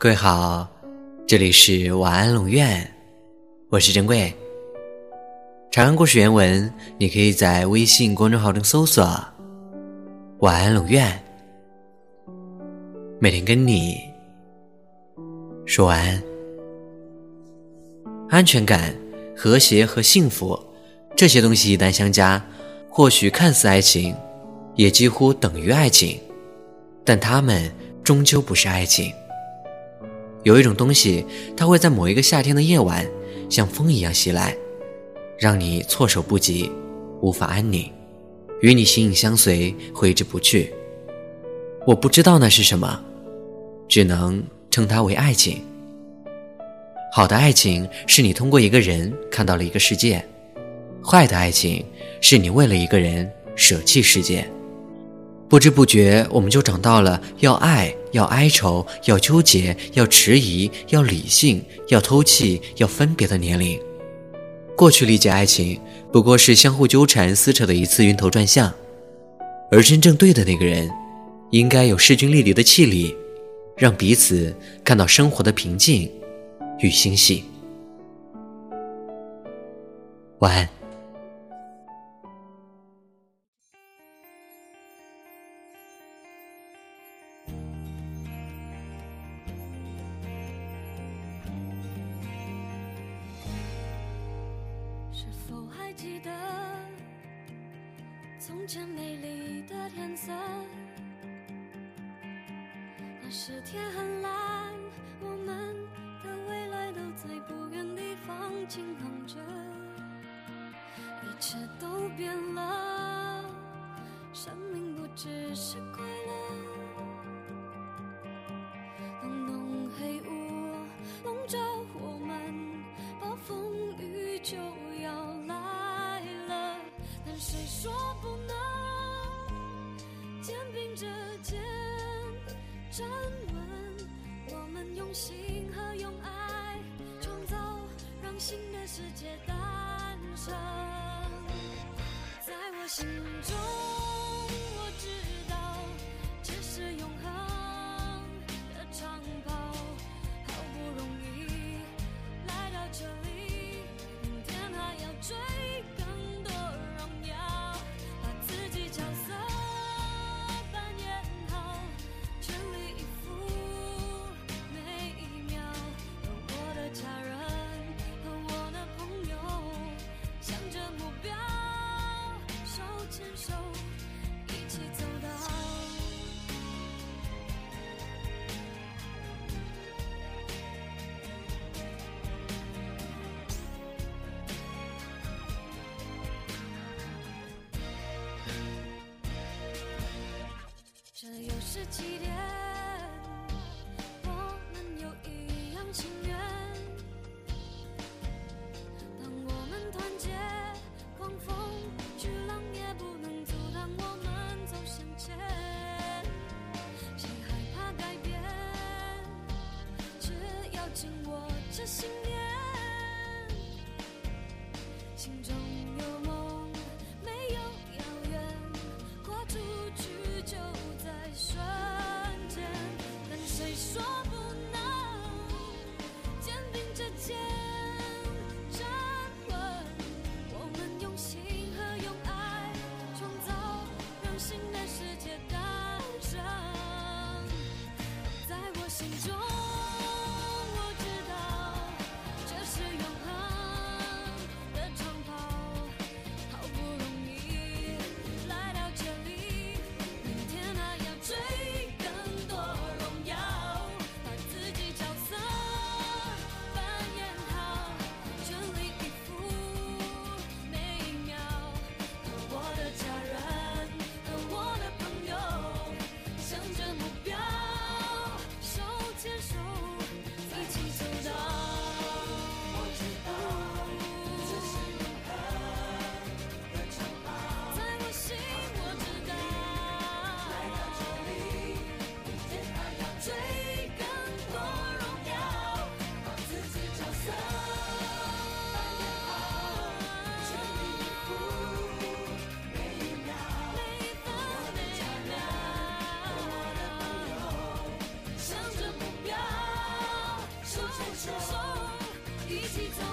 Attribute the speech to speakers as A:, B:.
A: 各位好，这里是晚安龙院，我是珍贵。长安故事原文，你可以在微信公众号中搜索“晚安龙院”，每天跟你说晚安。安全感、和谐和幸福这些东西一旦相加，或许看似爱情，也几乎等于爱情，但它们终究不是爱情。有一种东西，它会在某一个夏天的夜晚，像风一样袭来，让你措手不及，无法安宁，与你形影相随，挥之不去。我不知道那是什么，只能称它为爱情。好的爱情是你通过一个人看到了一个世界，坏的爱情是你为了一个人舍弃世界。不知不觉，我们就长到了要爱、要哀愁、要纠结、要迟疑、要理性、要偷气、要分别的年龄。过去理解爱情，不过是相互纠缠、撕扯的一次晕头转向，而真正对的那个人，应该有势均力敌的气力，让彼此看到生活的平静与欣喜。晚安。
B: 记得从前美丽的天色，那时天很蓝，我们的未来都在不远地方轻航着，一切都变了，生命不只是站稳？我们用心和用爱创造，让新的世界诞生。在我心中，这信念，心中有梦，没有遥远，跨出去就在瞬间。但谁说不能肩并着肩站稳？我们用心和用爱创造，让新的世界诞生。在我心中。承受一起走。